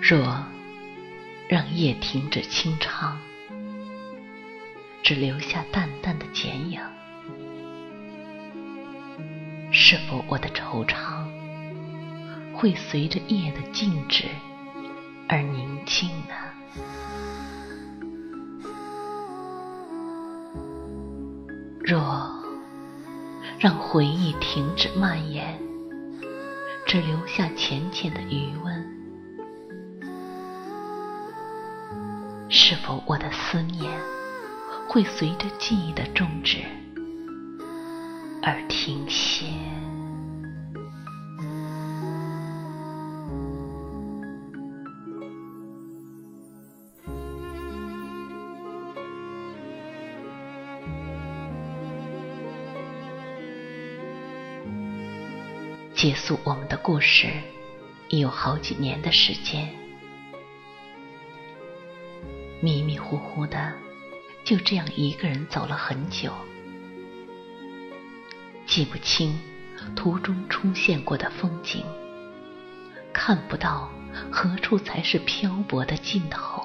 若让夜停止清唱，只留下淡淡的剪影，是否我的惆怅会随着夜的静止而宁静呢？若让回忆停止蔓延，只留下浅浅的余温。是否我的思念会随着记忆的终止而停歇？结束我们的故事已有好几年的时间。迷迷糊糊的，就这样一个人走了很久，记不清途中出现过的风景，看不到何处才是漂泊的尽头。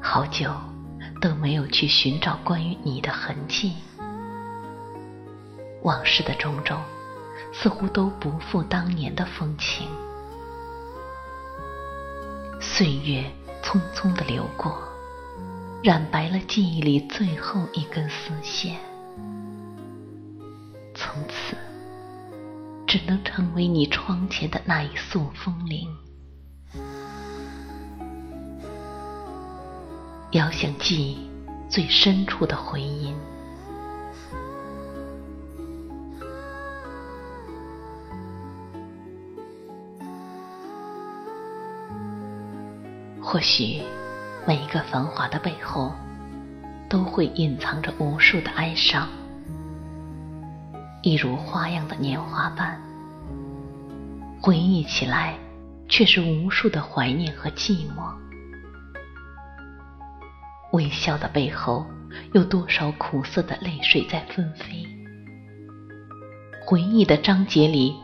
好久都没有去寻找关于你的痕迹，往事的种种，似乎都不复当年的风情。岁月匆匆的流过，染白了记忆里最后一根丝线，从此只能成为你窗前的那一束风铃，遥想记忆最深处的回音。或许，每一个繁华的背后，都会隐藏着无数的哀伤，一如花样的年华般，回忆起来，却是无数的怀念和寂寞。微笑的背后，有多少苦涩的泪水在纷飞？回忆的章节里，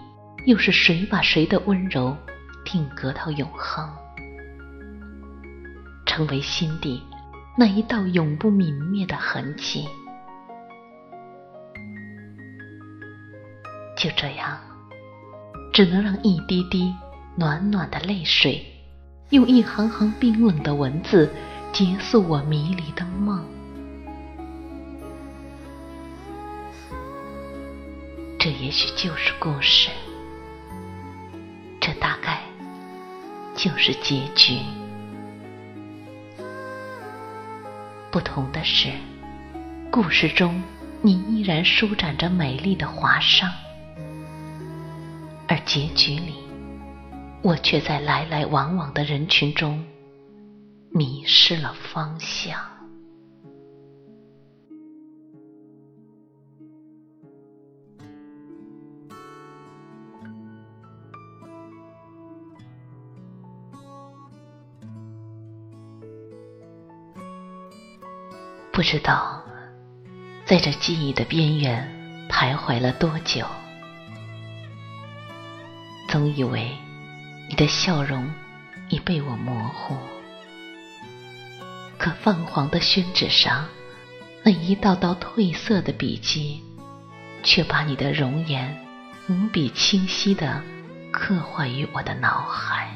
又是谁把谁的温柔定格到永恒？成为心底那一道永不泯灭的痕迹。就这样，只能让一滴滴暖暖的泪水，用一行行冰冷的文字，结束我迷离的梦。这也许就是故事，这大概就是结局。不同的是，故事中你依然舒展着美丽的华裳，而结局里，我却在来来往往的人群中迷失了方向。不知道在这记忆的边缘徘徊了多久，总以为你的笑容已被我模糊，可泛黄的宣纸上那一道道褪色的笔迹，却把你的容颜无比清晰的刻画于我的脑海。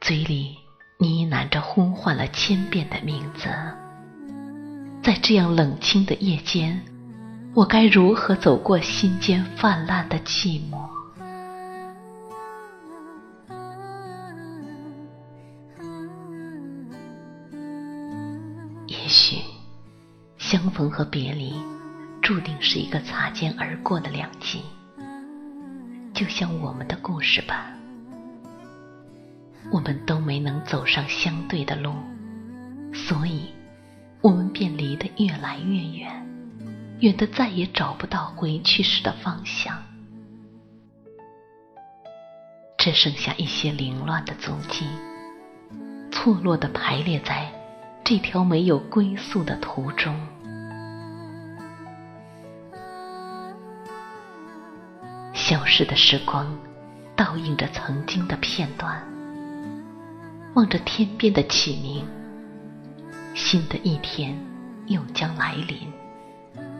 嘴里呢喃着呼唤了千遍的名字。在这样冷清的夜间，我该如何走过心间泛滥的寂寞？也许，相逢和别离，注定是一个擦肩而过的两极。就像我们的故事吧，我们都没能走上相对的路，所以，我们便离得越来越远，远的再也找不到回去时的方向，只剩下一些凌乱的足迹，错落的排列在这条没有归宿的途中。消逝的时光，倒映着曾经的片段。望着天边的启明，新的一天又将来临。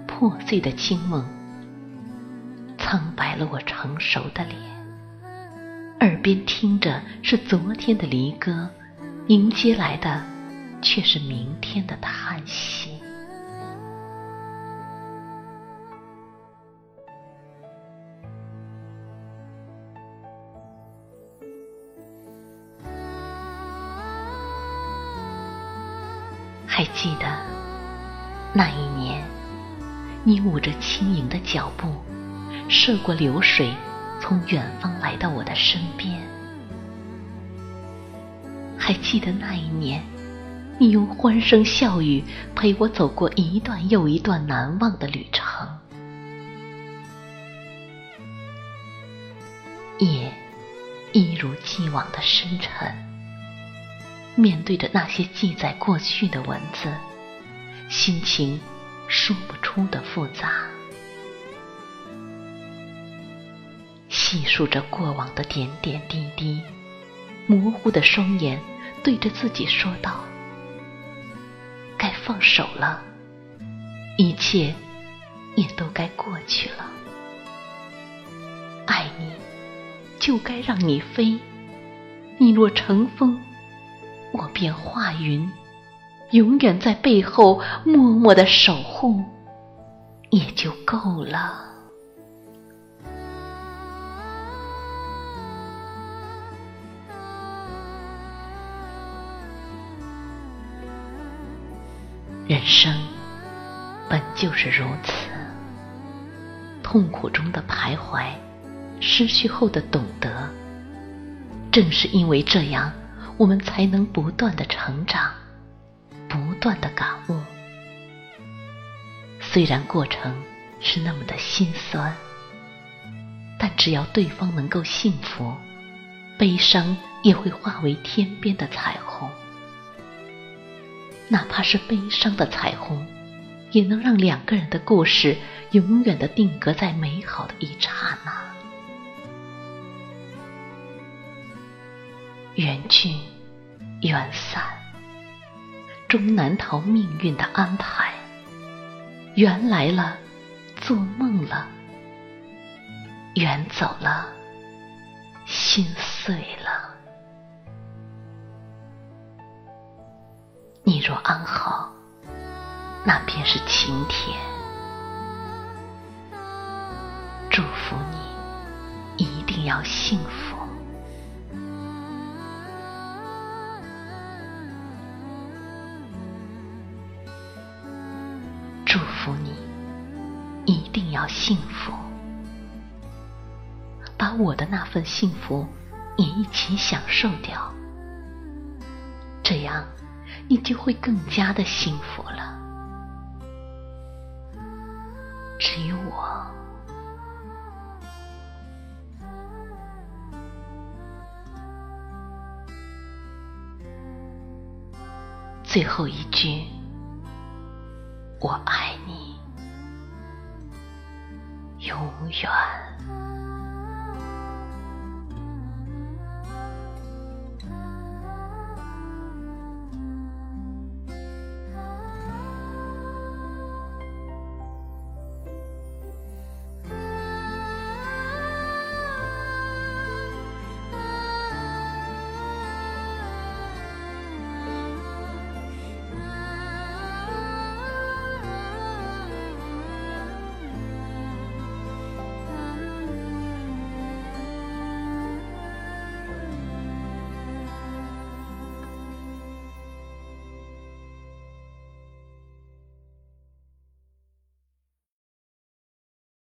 破碎的清梦，苍白了我成熟的脸。耳边听着是昨天的离歌，迎接来的却是明天的叹息。还记得那一年，你舞着轻盈的脚步，涉过流水，从远方来到我的身边。还记得那一年，你用欢声笑语陪我走过一段又一段难忘的旅程。夜一如既往的深沉。面对着那些记载过去的文字，心情说不出的复杂。细数着过往的点点滴滴，模糊的双眼对着自己说道：“该放手了，一切也都该过去了。爱你，就该让你飞。你若成风。”我便化云，永远在背后默默的守护，也就够了。人生本就是如此，痛苦中的徘徊，失去后的懂得，正是因为这样。我们才能不断的成长，不断的感悟。虽然过程是那么的心酸，但只要对方能够幸福，悲伤也会化为天边的彩虹。哪怕是悲伤的彩虹，也能让两个人的故事永远的定格在美好的一刹那。远去，远散，终难逃命运的安排。缘来了，做梦了；缘走了，心碎了。你若安好，那便是晴天。祝福你，一定要幸福。祝福你，一定要幸福。把我的那份幸福也一起享受掉，这样你就会更加的幸福了。至于我，最后一句。我爱你，永远。